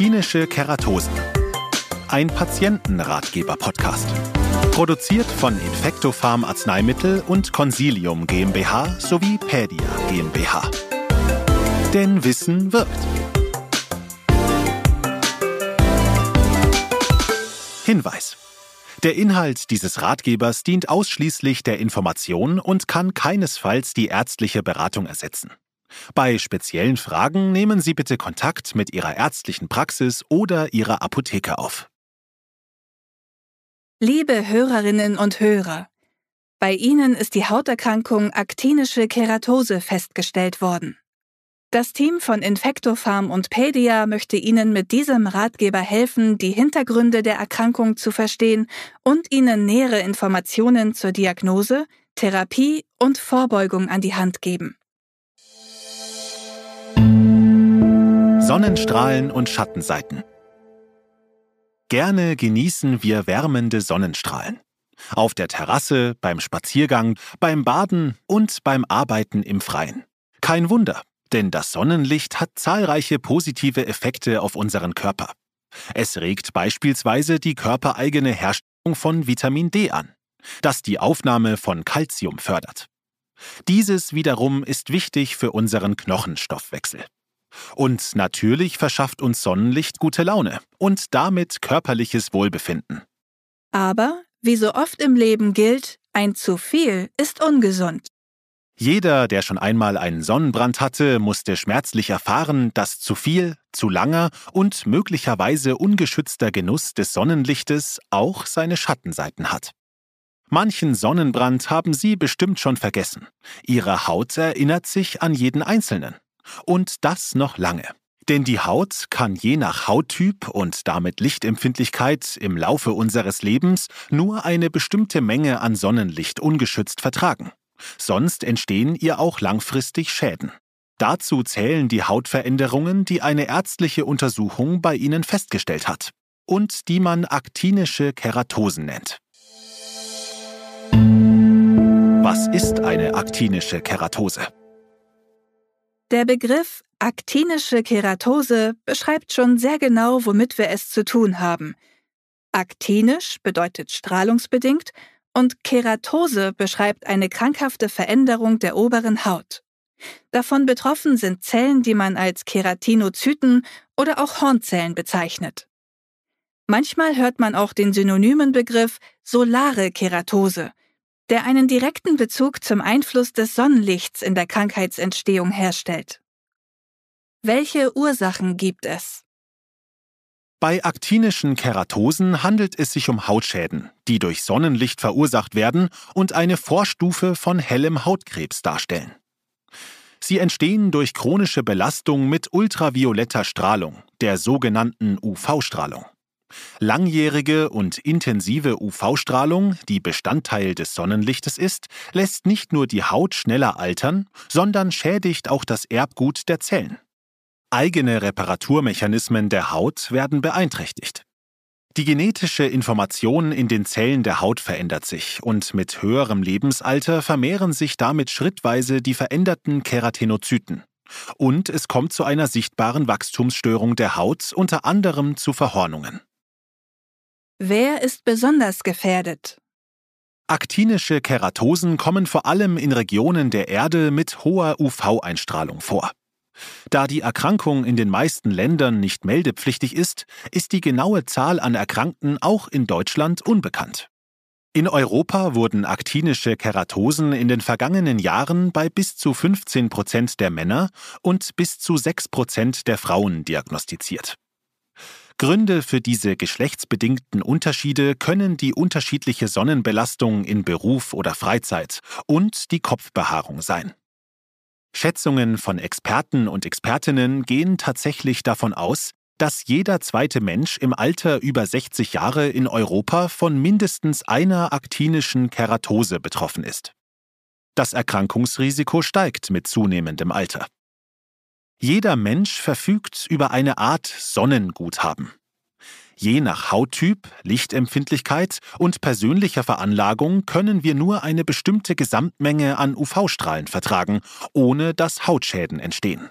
Aktinische Keratosen. Ein Patientenratgeber-Podcast. Produziert von Infectopharm Arzneimittel und Consilium GmbH sowie Pedia GmbH. Denn Wissen wirkt. Hinweis. Der Inhalt dieses Ratgebers dient ausschließlich der Information und kann keinesfalls die ärztliche Beratung ersetzen. Bei speziellen Fragen nehmen Sie bitte Kontakt mit Ihrer ärztlichen Praxis oder Ihrer Apotheke auf. Liebe Hörerinnen und Hörer, bei Ihnen ist die Hauterkrankung aktinische Keratose festgestellt worden. Das Team von Infectopharm und Pedia möchte Ihnen mit diesem Ratgeber helfen, die Hintergründe der Erkrankung zu verstehen und Ihnen nähere Informationen zur Diagnose, Therapie und Vorbeugung an die Hand geben. Sonnenstrahlen und Schattenseiten. Gerne genießen wir wärmende Sonnenstrahlen. Auf der Terrasse, beim Spaziergang, beim Baden und beim Arbeiten im Freien. Kein Wunder, denn das Sonnenlicht hat zahlreiche positive Effekte auf unseren Körper. Es regt beispielsweise die körpereigene Herstellung von Vitamin D an, das die Aufnahme von Calcium fördert. Dieses wiederum ist wichtig für unseren Knochenstoffwechsel. Und natürlich verschafft uns Sonnenlicht gute Laune und damit körperliches Wohlbefinden. Aber, wie so oft im Leben gilt, ein zu viel ist ungesund. Jeder, der schon einmal einen Sonnenbrand hatte, musste schmerzlich erfahren, dass zu viel, zu langer und möglicherweise ungeschützter Genuss des Sonnenlichtes auch seine Schattenseiten hat. Manchen Sonnenbrand haben Sie bestimmt schon vergessen. Ihre Haut erinnert sich an jeden einzelnen. Und das noch lange. Denn die Haut kann je nach Hauttyp und damit Lichtempfindlichkeit im Laufe unseres Lebens nur eine bestimmte Menge an Sonnenlicht ungeschützt vertragen. Sonst entstehen ihr auch langfristig Schäden. Dazu zählen die Hautveränderungen, die eine ärztliche Untersuchung bei ihnen festgestellt hat und die man aktinische Keratosen nennt. Was ist eine aktinische Keratose? Der Begriff aktinische Keratose beschreibt schon sehr genau, womit wir es zu tun haben. Aktinisch bedeutet strahlungsbedingt und Keratose beschreibt eine krankhafte Veränderung der oberen Haut. Davon betroffen sind Zellen, die man als Keratinozyten oder auch Hornzellen bezeichnet. Manchmal hört man auch den synonymen Begriff solare Keratose, der einen direkten Bezug zum Einfluss des Sonnenlichts in der Krankheitsentstehung herstellt. Welche Ursachen gibt es? Bei aktinischen Keratosen handelt es sich um Hautschäden, die durch Sonnenlicht verursacht werden und eine Vorstufe von hellem Hautkrebs darstellen. Sie entstehen durch chronische Belastung mit ultravioletter Strahlung, der sogenannten UV-Strahlung. Langjährige und intensive UV-Strahlung, die Bestandteil des Sonnenlichtes ist, lässt nicht nur die Haut schneller altern, sondern schädigt auch das Erbgut der Zellen. Eigene Reparaturmechanismen der Haut werden beeinträchtigt. Die genetische Information in den Zellen der Haut verändert sich und mit höherem Lebensalter vermehren sich damit schrittweise die veränderten Keratinozyten. Und es kommt zu einer sichtbaren Wachstumsstörung der Haut, unter anderem zu Verhornungen. Wer ist besonders gefährdet? Aktinische Keratosen kommen vor allem in Regionen der Erde mit hoher UV-Einstrahlung vor. Da die Erkrankung in den meisten Ländern nicht meldepflichtig ist, ist die genaue Zahl an Erkrankten auch in Deutschland unbekannt. In Europa wurden aktinische Keratosen in den vergangenen Jahren bei bis zu 15 Prozent der Männer und bis zu 6 Prozent der Frauen diagnostiziert. Gründe für diese geschlechtsbedingten Unterschiede können die unterschiedliche Sonnenbelastung in Beruf oder Freizeit und die Kopfbehaarung sein. Schätzungen von Experten und Expertinnen gehen tatsächlich davon aus, dass jeder zweite Mensch im Alter über 60 Jahre in Europa von mindestens einer aktinischen Keratose betroffen ist. Das Erkrankungsrisiko steigt mit zunehmendem Alter. Jeder Mensch verfügt über eine Art Sonnenguthaben. Je nach Hauttyp, Lichtempfindlichkeit und persönlicher Veranlagung können wir nur eine bestimmte Gesamtmenge an UV-Strahlen vertragen, ohne dass Hautschäden entstehen.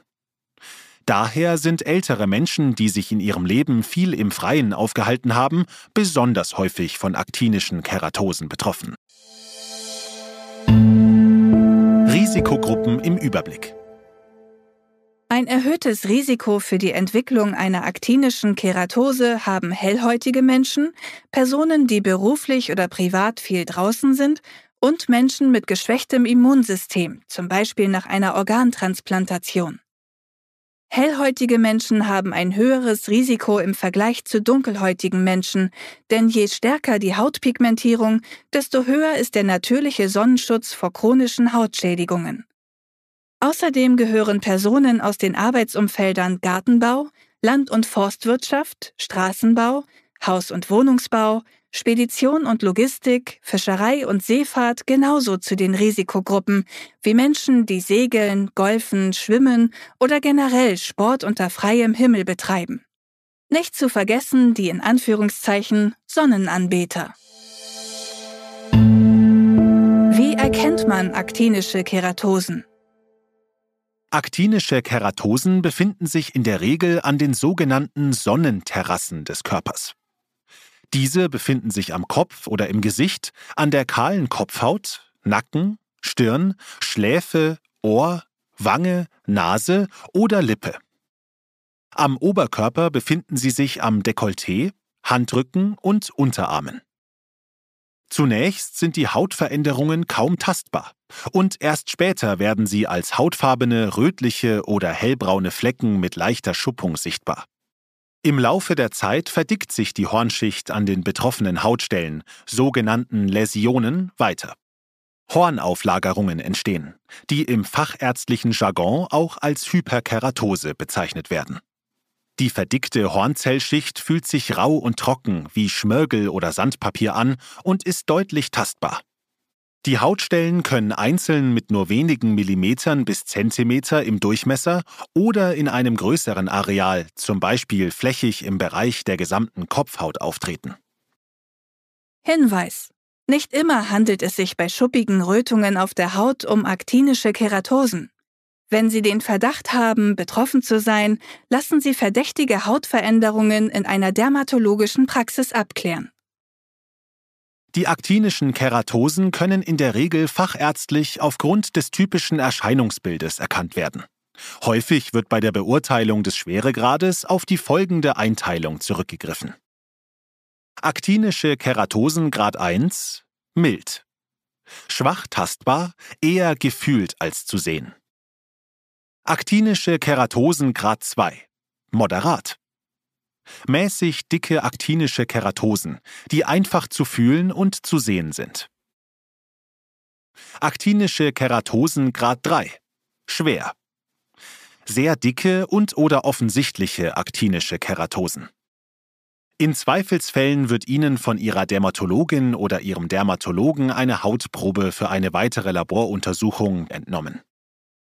Daher sind ältere Menschen, die sich in ihrem Leben viel im Freien aufgehalten haben, besonders häufig von aktinischen Keratosen betroffen. Risikogruppen im Überblick. Ein erhöhtes Risiko für die Entwicklung einer aktinischen Keratose haben hellhäutige Menschen, Personen, die beruflich oder privat viel draußen sind und Menschen mit geschwächtem Immunsystem, zum Beispiel nach einer Organtransplantation. Hellhäutige Menschen haben ein höheres Risiko im Vergleich zu dunkelhäutigen Menschen, denn je stärker die Hautpigmentierung, desto höher ist der natürliche Sonnenschutz vor chronischen Hautschädigungen. Außerdem gehören Personen aus den Arbeitsumfeldern Gartenbau, Land- und Forstwirtschaft, Straßenbau, Haus- und Wohnungsbau, Spedition und Logistik, Fischerei und Seefahrt genauso zu den Risikogruppen wie Menschen, die segeln, golfen, schwimmen oder generell Sport unter freiem Himmel betreiben. Nicht zu vergessen die in Anführungszeichen Sonnenanbeter. Wie erkennt man aktinische Keratosen? Aktinische Keratosen befinden sich in der Regel an den sogenannten Sonnenterrassen des Körpers. Diese befinden sich am Kopf oder im Gesicht, an der kahlen Kopfhaut, Nacken, Stirn, Schläfe, Ohr, Wange, Nase oder Lippe. Am Oberkörper befinden sie sich am Dekolleté, Handrücken und Unterarmen. Zunächst sind die Hautveränderungen kaum tastbar und erst später werden sie als hautfarbene, rötliche oder hellbraune Flecken mit leichter Schuppung sichtbar. Im Laufe der Zeit verdickt sich die Hornschicht an den betroffenen Hautstellen, sogenannten Läsionen, weiter. Hornauflagerungen entstehen, die im fachärztlichen Jargon auch als Hyperkeratose bezeichnet werden. Die verdickte Hornzellschicht fühlt sich rau und trocken wie Schmirgel oder Sandpapier an und ist deutlich tastbar. Die Hautstellen können einzeln mit nur wenigen Millimetern bis Zentimeter im Durchmesser oder in einem größeren Areal, zum Beispiel flächig im Bereich der gesamten Kopfhaut auftreten. Hinweis. Nicht immer handelt es sich bei schuppigen Rötungen auf der Haut um aktinische Keratosen. Wenn Sie den Verdacht haben, betroffen zu sein, lassen Sie verdächtige Hautveränderungen in einer dermatologischen Praxis abklären. Die aktinischen Keratosen können in der Regel fachärztlich aufgrund des typischen Erscheinungsbildes erkannt werden. Häufig wird bei der Beurteilung des Schweregrades auf die folgende Einteilung zurückgegriffen. Aktinische Keratosen Grad 1 mild. Schwach tastbar, eher gefühlt als zu sehen. Aktinische Keratosen Grad 2. Moderat. Mäßig dicke aktinische Keratosen, die einfach zu fühlen und zu sehen sind. Aktinische Keratosen Grad 3. Schwer. Sehr dicke und oder offensichtliche aktinische Keratosen. In Zweifelsfällen wird Ihnen von Ihrer Dermatologin oder Ihrem Dermatologen eine Hautprobe für eine weitere Laboruntersuchung entnommen.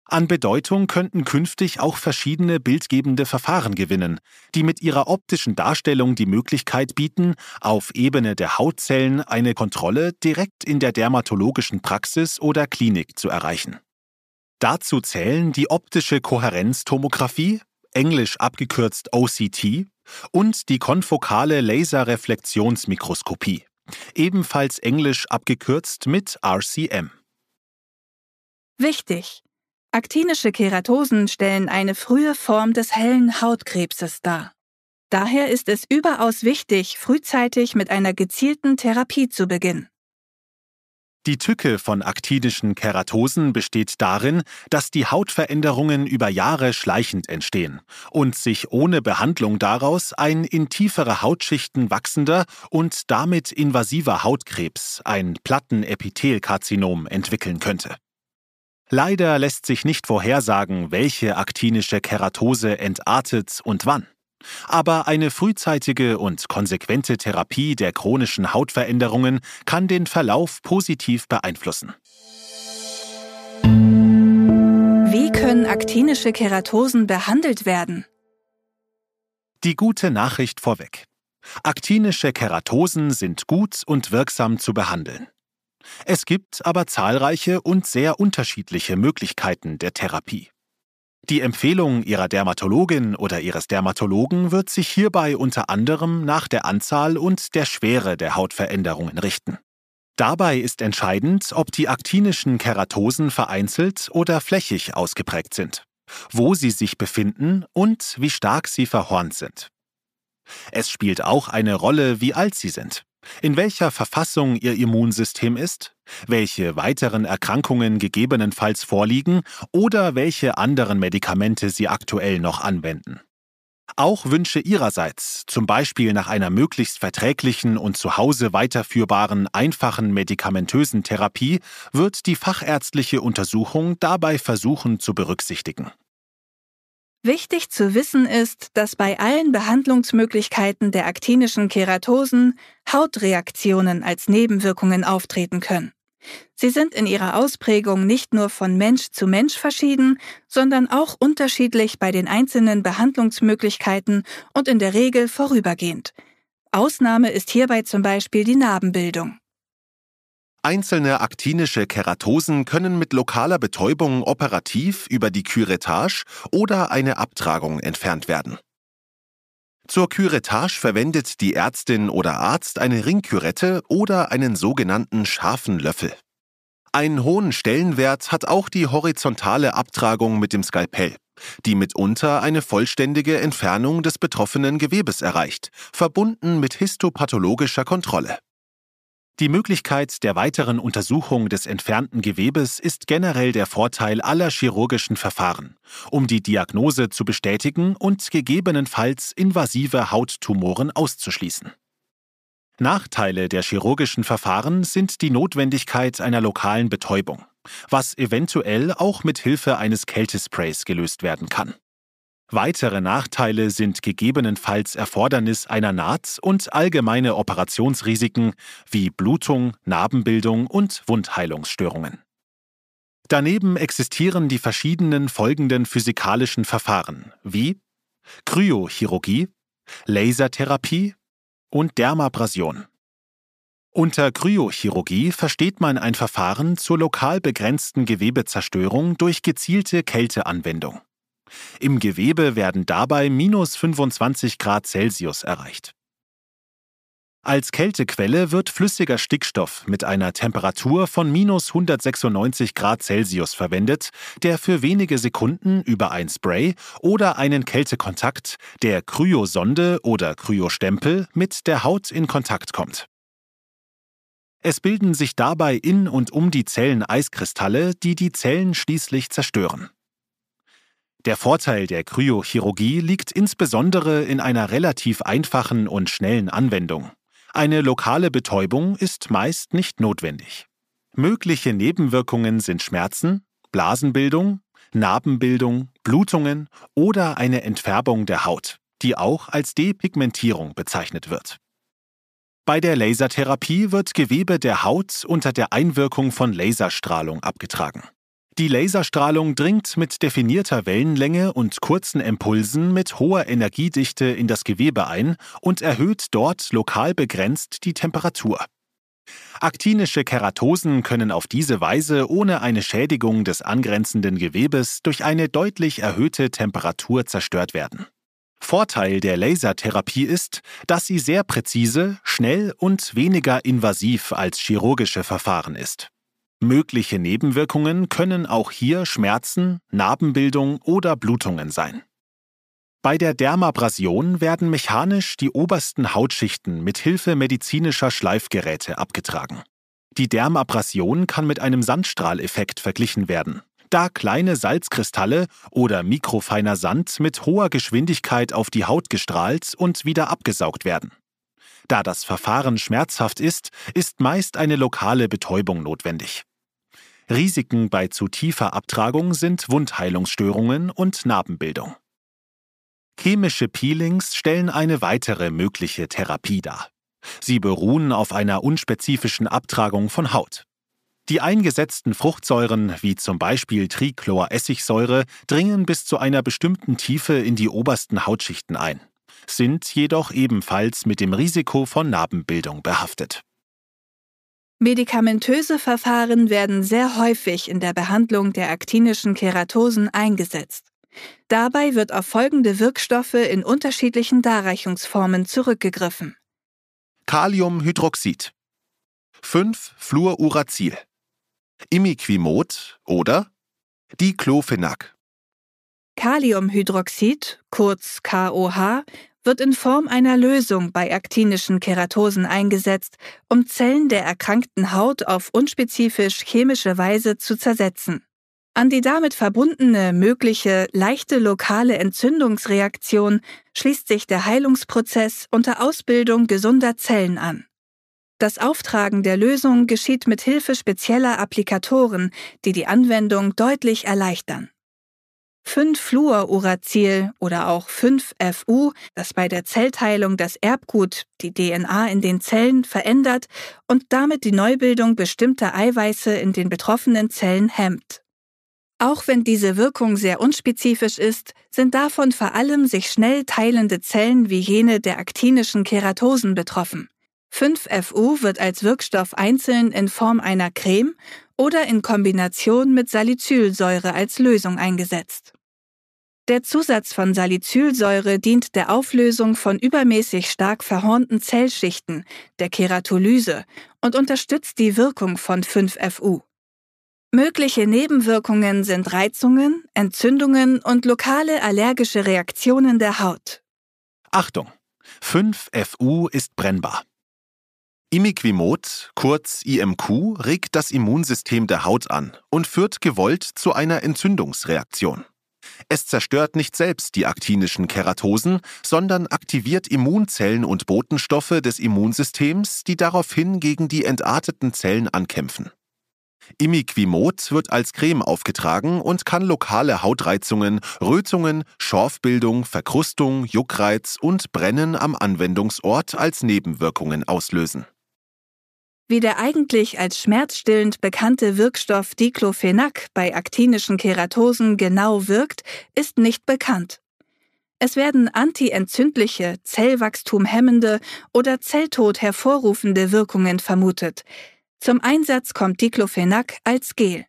An Bedeutung könnten künftig auch verschiedene bildgebende Verfahren gewinnen, die mit ihrer optischen Darstellung die Möglichkeit bieten, auf Ebene der Hautzellen eine Kontrolle direkt in der dermatologischen Praxis oder Klinik zu erreichen. Dazu zählen die optische Kohärenztomographie, englisch abgekürzt OCT, und die konfokale Laserreflexionsmikroskopie, ebenfalls englisch abgekürzt mit RCM. Wichtig! Aktinische Keratosen stellen eine frühe Form des hellen Hautkrebses dar. Daher ist es überaus wichtig, frühzeitig mit einer gezielten Therapie zu beginnen. Die Tücke von aktinischen Keratosen besteht darin, dass die Hautveränderungen über Jahre schleichend entstehen und sich ohne Behandlung daraus ein in tiefere Hautschichten wachsender und damit invasiver Hautkrebs, ein Plattenepithelkarzinom, entwickeln könnte. Leider lässt sich nicht vorhersagen, welche aktinische Keratose entartet und wann. Aber eine frühzeitige und konsequente Therapie der chronischen Hautveränderungen kann den Verlauf positiv beeinflussen. Wie können aktinische Keratosen behandelt werden? Die gute Nachricht vorweg. Aktinische Keratosen sind gut und wirksam zu behandeln. Es gibt aber zahlreiche und sehr unterschiedliche Möglichkeiten der Therapie. Die Empfehlung Ihrer Dermatologin oder Ihres Dermatologen wird sich hierbei unter anderem nach der Anzahl und der Schwere der Hautveränderungen richten. Dabei ist entscheidend, ob die aktinischen Keratosen vereinzelt oder flächig ausgeprägt sind, wo sie sich befinden und wie stark sie verhornt sind. Es spielt auch eine Rolle, wie alt sie sind in welcher Verfassung ihr Immunsystem ist, welche weiteren Erkrankungen gegebenenfalls vorliegen oder welche anderen Medikamente sie aktuell noch anwenden. Auch Wünsche Ihrerseits, zum Beispiel nach einer möglichst verträglichen und zu Hause weiterführbaren einfachen medikamentösen Therapie, wird die fachärztliche Untersuchung dabei versuchen zu berücksichtigen. Wichtig zu wissen ist, dass bei allen Behandlungsmöglichkeiten der aktinischen Keratosen Hautreaktionen als Nebenwirkungen auftreten können. Sie sind in ihrer Ausprägung nicht nur von Mensch zu Mensch verschieden, sondern auch unterschiedlich bei den einzelnen Behandlungsmöglichkeiten und in der Regel vorübergehend. Ausnahme ist hierbei zum Beispiel die Narbenbildung. Einzelne aktinische Keratosen können mit lokaler Betäubung operativ über die Küretage oder eine Abtragung entfernt werden. Zur Küretage verwendet die Ärztin oder Arzt eine Ringkürette oder einen sogenannten scharfen Löffel. Einen hohen Stellenwert hat auch die horizontale Abtragung mit dem Skalpell, die mitunter eine vollständige Entfernung des betroffenen Gewebes erreicht, verbunden mit histopathologischer Kontrolle. Die Möglichkeit der weiteren Untersuchung des entfernten Gewebes ist generell der Vorteil aller chirurgischen Verfahren, um die Diagnose zu bestätigen und gegebenenfalls invasive Hauttumoren auszuschließen. Nachteile der chirurgischen Verfahren sind die Notwendigkeit einer lokalen Betäubung, was eventuell auch mit Hilfe eines Kältesprays gelöst werden kann. Weitere Nachteile sind gegebenenfalls Erfordernis einer Naht und allgemeine Operationsrisiken wie Blutung, Narbenbildung und Wundheilungsstörungen. Daneben existieren die verschiedenen folgenden physikalischen Verfahren wie Kryochirurgie, Lasertherapie und Dermabrasion. Unter Kryochirurgie versteht man ein Verfahren zur lokal begrenzten Gewebezerstörung durch gezielte Kälteanwendung. Im Gewebe werden dabei minus 25 Grad Celsius erreicht. Als Kältequelle wird flüssiger Stickstoff mit einer Temperatur von minus 196 Grad Celsius verwendet, der für wenige Sekunden über ein Spray oder einen Kältekontakt, der Kryosonde oder Kryostempel, mit der Haut in Kontakt kommt. Es bilden sich dabei in und um die Zellen Eiskristalle, die die Zellen schließlich zerstören. Der Vorteil der Kryochirurgie liegt insbesondere in einer relativ einfachen und schnellen Anwendung. Eine lokale Betäubung ist meist nicht notwendig. Mögliche Nebenwirkungen sind Schmerzen, Blasenbildung, Narbenbildung, Blutungen oder eine Entfärbung der Haut, die auch als Depigmentierung bezeichnet wird. Bei der Lasertherapie wird Gewebe der Haut unter der Einwirkung von Laserstrahlung abgetragen. Die Laserstrahlung dringt mit definierter Wellenlänge und kurzen Impulsen mit hoher Energiedichte in das Gewebe ein und erhöht dort lokal begrenzt die Temperatur. Aktinische Keratosen können auf diese Weise ohne eine Schädigung des angrenzenden Gewebes durch eine deutlich erhöhte Temperatur zerstört werden. Vorteil der Lasertherapie ist, dass sie sehr präzise, schnell und weniger invasiv als chirurgische Verfahren ist. Mögliche Nebenwirkungen können auch hier Schmerzen, Narbenbildung oder Blutungen sein. Bei der Dermabrasion werden mechanisch die obersten Hautschichten mit Hilfe medizinischer Schleifgeräte abgetragen. Die Dermabrasion kann mit einem Sandstrahleffekt verglichen werden, da kleine Salzkristalle oder mikrofeiner Sand mit hoher Geschwindigkeit auf die Haut gestrahlt und wieder abgesaugt werden. Da das Verfahren schmerzhaft ist, ist meist eine lokale Betäubung notwendig. Risiken bei zu tiefer Abtragung sind Wundheilungsstörungen und Narbenbildung. Chemische Peelings stellen eine weitere mögliche Therapie dar. Sie beruhen auf einer unspezifischen Abtragung von Haut. Die eingesetzten Fruchtsäuren, wie zum Beispiel Trichloressigsäure, dringen bis zu einer bestimmten Tiefe in die obersten Hautschichten ein, sind jedoch ebenfalls mit dem Risiko von Narbenbildung behaftet. Medikamentöse Verfahren werden sehr häufig in der Behandlung der aktinischen Keratosen eingesetzt. Dabei wird auf folgende Wirkstoffe in unterschiedlichen Darreichungsformen zurückgegriffen. Kaliumhydroxid 5-Fluoruracil Imiquimod oder Diclofenac Kaliumhydroxid, kurz KOH, wird in Form einer Lösung bei aktinischen Keratosen eingesetzt, um Zellen der erkrankten Haut auf unspezifisch chemische Weise zu zersetzen. An die damit verbundene mögliche leichte lokale Entzündungsreaktion schließt sich der Heilungsprozess unter Ausbildung gesunder Zellen an. Das Auftragen der Lösung geschieht mit Hilfe spezieller Applikatoren, die die Anwendung deutlich erleichtern. 5-Fluoruracil oder auch 5-FU, das bei der Zellteilung das Erbgut, die DNA in den Zellen, verändert und damit die Neubildung bestimmter Eiweiße in den betroffenen Zellen hemmt. Auch wenn diese Wirkung sehr unspezifisch ist, sind davon vor allem sich schnell teilende Zellen wie jene der aktinischen Keratosen betroffen. 5-FU wird als Wirkstoff einzeln in Form einer Creme oder in Kombination mit Salicylsäure als Lösung eingesetzt. Der Zusatz von Salicylsäure dient der Auflösung von übermäßig stark verhornten Zellschichten, der Keratolyse, und unterstützt die Wirkung von 5FU. Mögliche Nebenwirkungen sind Reizungen, Entzündungen und lokale allergische Reaktionen der Haut. Achtung! 5FU ist brennbar. Imiquimod, kurz IMQ, regt das Immunsystem der Haut an und führt gewollt zu einer Entzündungsreaktion. Es zerstört nicht selbst die aktinischen Keratosen, sondern aktiviert Immunzellen und Botenstoffe des Immunsystems, die daraufhin gegen die entarteten Zellen ankämpfen. Imiquimod wird als Creme aufgetragen und kann lokale Hautreizungen, Rötungen, Schorfbildung, Verkrustung, Juckreiz und Brennen am Anwendungsort als Nebenwirkungen auslösen. Wie der eigentlich als schmerzstillend bekannte Wirkstoff Diclofenac bei aktinischen Keratosen genau wirkt, ist nicht bekannt. Es werden antientzündliche, zellwachstumhemmende oder Zelltod hervorrufende Wirkungen vermutet. Zum Einsatz kommt Diclofenac als Gel.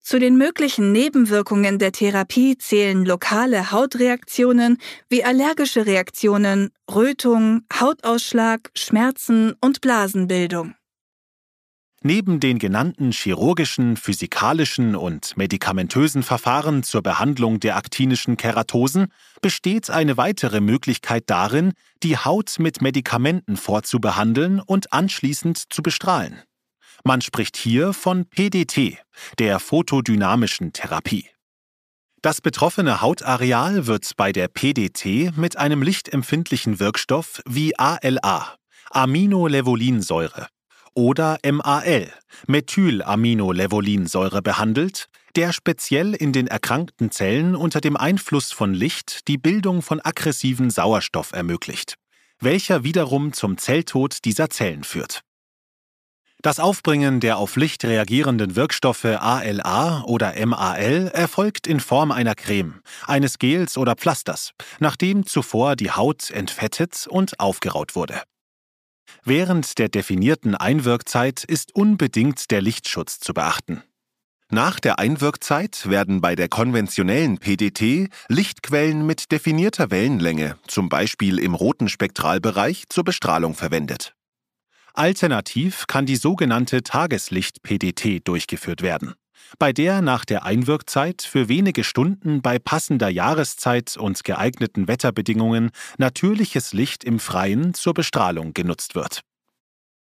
Zu den möglichen Nebenwirkungen der Therapie zählen lokale Hautreaktionen wie allergische Reaktionen, Rötung, Hautausschlag, Schmerzen und Blasenbildung. Neben den genannten chirurgischen, physikalischen und medikamentösen Verfahren zur Behandlung der aktinischen Keratosen besteht eine weitere Möglichkeit darin, die Haut mit Medikamenten vorzubehandeln und anschließend zu bestrahlen. Man spricht hier von PDT, der photodynamischen Therapie. Das betroffene Hautareal wird bei der PDT mit einem lichtempfindlichen Wirkstoff wie ALA, Aminolevolinsäure, oder MAL, Methylaminolevolinsäure behandelt, der speziell in den erkrankten Zellen unter dem Einfluss von Licht die Bildung von aggressiven Sauerstoff ermöglicht, welcher wiederum zum Zelltod dieser Zellen führt. Das Aufbringen der auf Licht reagierenden Wirkstoffe ALA oder MAL erfolgt in Form einer Creme, eines Gels oder Pflasters, nachdem zuvor die Haut entfettet und aufgeraut wurde. Während der definierten Einwirkzeit ist unbedingt der Lichtschutz zu beachten. Nach der Einwirkzeit werden bei der konventionellen PDT Lichtquellen mit definierter Wellenlänge, zum Beispiel im roten Spektralbereich, zur Bestrahlung verwendet. Alternativ kann die sogenannte Tageslicht-PDT durchgeführt werden bei der nach der Einwirkzeit für wenige Stunden bei passender Jahreszeit und geeigneten Wetterbedingungen natürliches Licht im Freien zur Bestrahlung genutzt wird.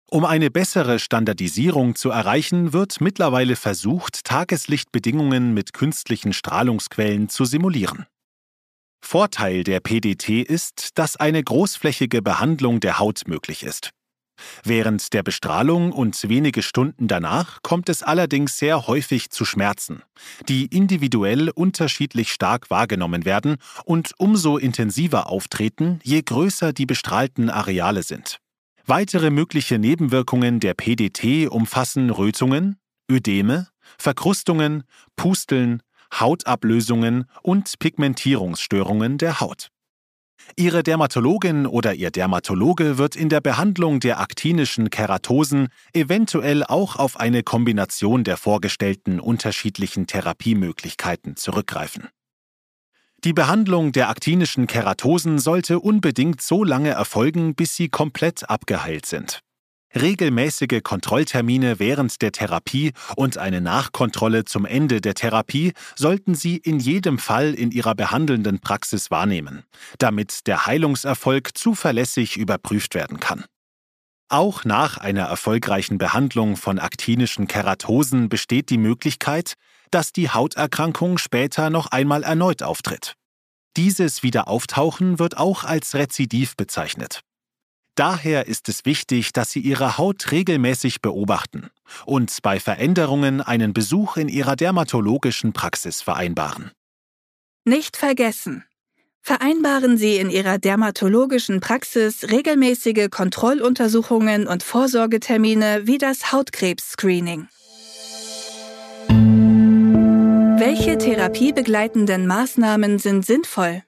Um eine bessere Standardisierung zu erreichen, wird mittlerweile versucht, Tageslichtbedingungen mit künstlichen Strahlungsquellen zu simulieren. Vorteil der PDT ist, dass eine großflächige Behandlung der Haut möglich ist. Während der Bestrahlung und wenige Stunden danach kommt es allerdings sehr häufig zu Schmerzen, die individuell unterschiedlich stark wahrgenommen werden und umso intensiver auftreten, je größer die bestrahlten Areale sind. Weitere mögliche Nebenwirkungen der PDT umfassen Rötungen, Ödeme, Verkrustungen, Pusteln, Hautablösungen und Pigmentierungsstörungen der Haut. Ihre Dermatologin oder Ihr Dermatologe wird in der Behandlung der aktinischen Keratosen eventuell auch auf eine Kombination der vorgestellten unterschiedlichen Therapiemöglichkeiten zurückgreifen. Die Behandlung der aktinischen Keratosen sollte unbedingt so lange erfolgen, bis sie komplett abgeheilt sind. Regelmäßige Kontrolltermine während der Therapie und eine Nachkontrolle zum Ende der Therapie sollten Sie in jedem Fall in Ihrer behandelnden Praxis wahrnehmen, damit der Heilungserfolg zuverlässig überprüft werden kann. Auch nach einer erfolgreichen Behandlung von aktinischen Keratosen besteht die Möglichkeit, dass die Hauterkrankung später noch einmal erneut auftritt. Dieses Wiederauftauchen wird auch als Rezidiv bezeichnet. Daher ist es wichtig, dass Sie Ihre Haut regelmäßig beobachten und bei Veränderungen einen Besuch in Ihrer dermatologischen Praxis vereinbaren. Nicht vergessen. Vereinbaren Sie in Ihrer dermatologischen Praxis regelmäßige Kontrolluntersuchungen und Vorsorgetermine wie das Hautkrebs-Screening. Welche therapiebegleitenden Maßnahmen sind sinnvoll?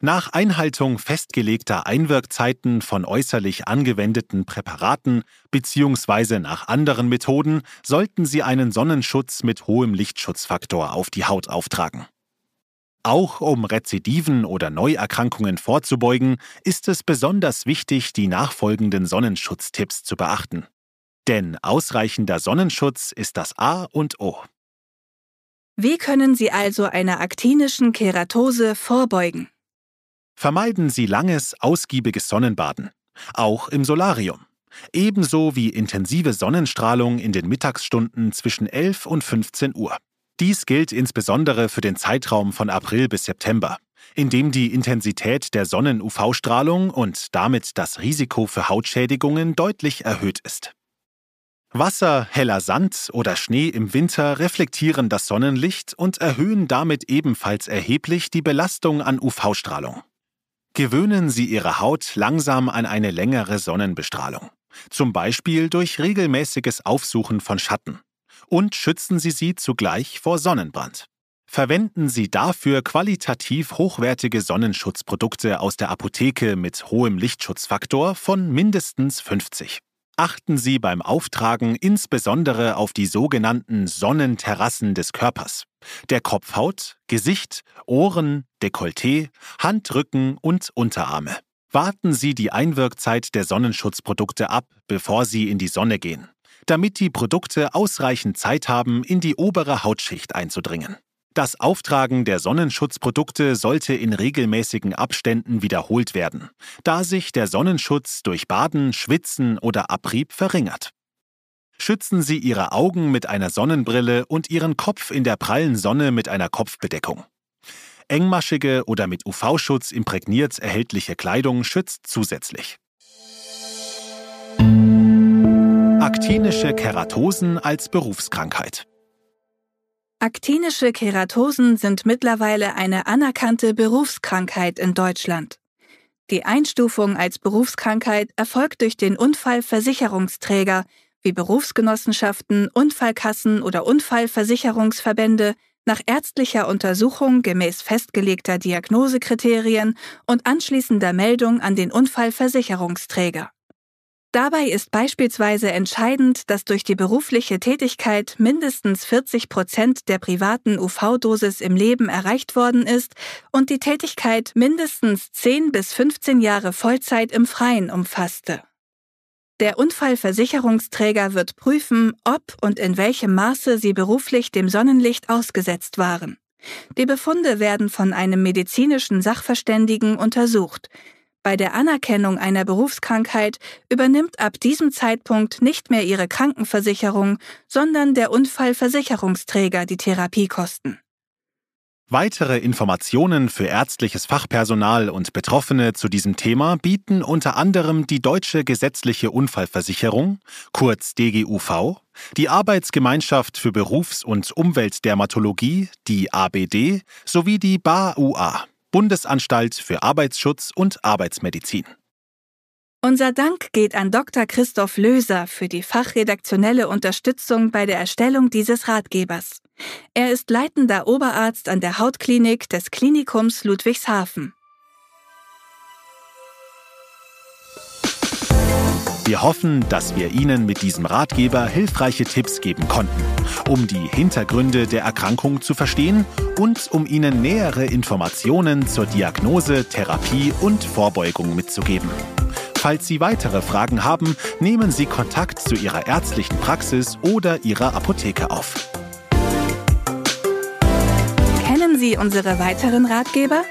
Nach Einhaltung festgelegter Einwirkzeiten von äußerlich angewendeten Präparaten bzw. nach anderen Methoden sollten Sie einen Sonnenschutz mit hohem Lichtschutzfaktor auf die Haut auftragen. Auch um Rezidiven oder Neuerkrankungen vorzubeugen, ist es besonders wichtig, die nachfolgenden Sonnenschutztipps zu beachten. Denn ausreichender Sonnenschutz ist das A und O. Wie können Sie also einer aktinischen Keratose vorbeugen? Vermeiden Sie langes, ausgiebiges Sonnenbaden, auch im Solarium. Ebenso wie intensive Sonnenstrahlung in den Mittagsstunden zwischen 11 und 15 Uhr. Dies gilt insbesondere für den Zeitraum von April bis September, in dem die Intensität der Sonnen-UV-Strahlung und damit das Risiko für Hautschädigungen deutlich erhöht ist. Wasser, heller Sand oder Schnee im Winter reflektieren das Sonnenlicht und erhöhen damit ebenfalls erheblich die Belastung an UV-Strahlung. Gewöhnen Sie Ihre Haut langsam an eine längere Sonnenbestrahlung, zum Beispiel durch regelmäßiges Aufsuchen von Schatten, und schützen Sie sie zugleich vor Sonnenbrand. Verwenden Sie dafür qualitativ hochwertige Sonnenschutzprodukte aus der Apotheke mit hohem Lichtschutzfaktor von mindestens 50. Achten Sie beim Auftragen insbesondere auf die sogenannten Sonnenterrassen des Körpers, der Kopfhaut, Gesicht, Ohren, Dekolleté, Handrücken und Unterarme. Warten Sie die Einwirkzeit der Sonnenschutzprodukte ab, bevor Sie in die Sonne gehen, damit die Produkte ausreichend Zeit haben, in die obere Hautschicht einzudringen. Das Auftragen der Sonnenschutzprodukte sollte in regelmäßigen Abständen wiederholt werden, da sich der Sonnenschutz durch Baden, Schwitzen oder Abrieb verringert. Schützen Sie Ihre Augen mit einer Sonnenbrille und Ihren Kopf in der prallen Sonne mit einer Kopfbedeckung. Engmaschige oder mit UV-Schutz imprägniert erhältliche Kleidung schützt zusätzlich. Aktinische Keratosen als Berufskrankheit. Aktinische Keratosen sind mittlerweile eine anerkannte Berufskrankheit in Deutschland. Die Einstufung als Berufskrankheit erfolgt durch den Unfallversicherungsträger wie Berufsgenossenschaften, Unfallkassen oder Unfallversicherungsverbände nach ärztlicher Untersuchung gemäß festgelegter Diagnosekriterien und anschließender Meldung an den Unfallversicherungsträger. Dabei ist beispielsweise entscheidend, dass durch die berufliche Tätigkeit mindestens 40 Prozent der privaten UV-Dosis im Leben erreicht worden ist und die Tätigkeit mindestens 10 bis 15 Jahre Vollzeit im Freien umfasste. Der Unfallversicherungsträger wird prüfen, ob und in welchem Maße sie beruflich dem Sonnenlicht ausgesetzt waren. Die Befunde werden von einem medizinischen Sachverständigen untersucht, bei der Anerkennung einer Berufskrankheit übernimmt ab diesem Zeitpunkt nicht mehr Ihre Krankenversicherung, sondern der Unfallversicherungsträger die Therapiekosten. Weitere Informationen für ärztliches Fachpersonal und Betroffene zu diesem Thema bieten unter anderem die Deutsche Gesetzliche Unfallversicherung, kurz DGUV, die Arbeitsgemeinschaft für Berufs- und Umweltdermatologie, die ABD, sowie die BAUA. Bundesanstalt für Arbeitsschutz und Arbeitsmedizin. Unser Dank geht an Dr. Christoph Löser für die fachredaktionelle Unterstützung bei der Erstellung dieses Ratgebers. Er ist leitender Oberarzt an der Hautklinik des Klinikums Ludwigshafen. Wir hoffen, dass wir Ihnen mit diesem Ratgeber hilfreiche Tipps geben konnten, um die Hintergründe der Erkrankung zu verstehen und um Ihnen nähere Informationen zur Diagnose, Therapie und Vorbeugung mitzugeben. Falls Sie weitere Fragen haben, nehmen Sie Kontakt zu Ihrer ärztlichen Praxis oder Ihrer Apotheke auf. Sie unsere weiteren Ratgeber?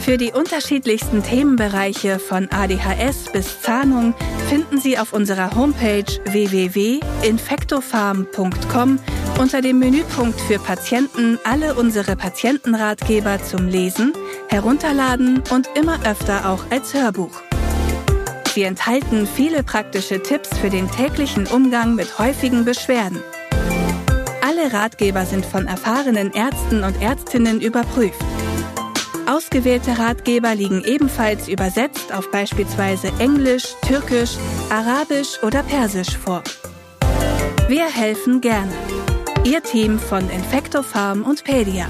Für die unterschiedlichsten Themenbereiche von ADHS bis Zahnung finden Sie auf unserer Homepage www.infectofarm.com unter dem Menüpunkt für Patienten alle unsere Patientenratgeber zum Lesen, Herunterladen und immer öfter auch als Hörbuch. Sie enthalten viele praktische Tipps für den täglichen Umgang mit häufigen Beschwerden. Alle Ratgeber sind von erfahrenen Ärzten und Ärztinnen überprüft. Ausgewählte Ratgeber liegen ebenfalls übersetzt auf beispielsweise Englisch, Türkisch, Arabisch oder Persisch vor. Wir helfen gerne. Ihr Team von Infecto Farm und Pedia.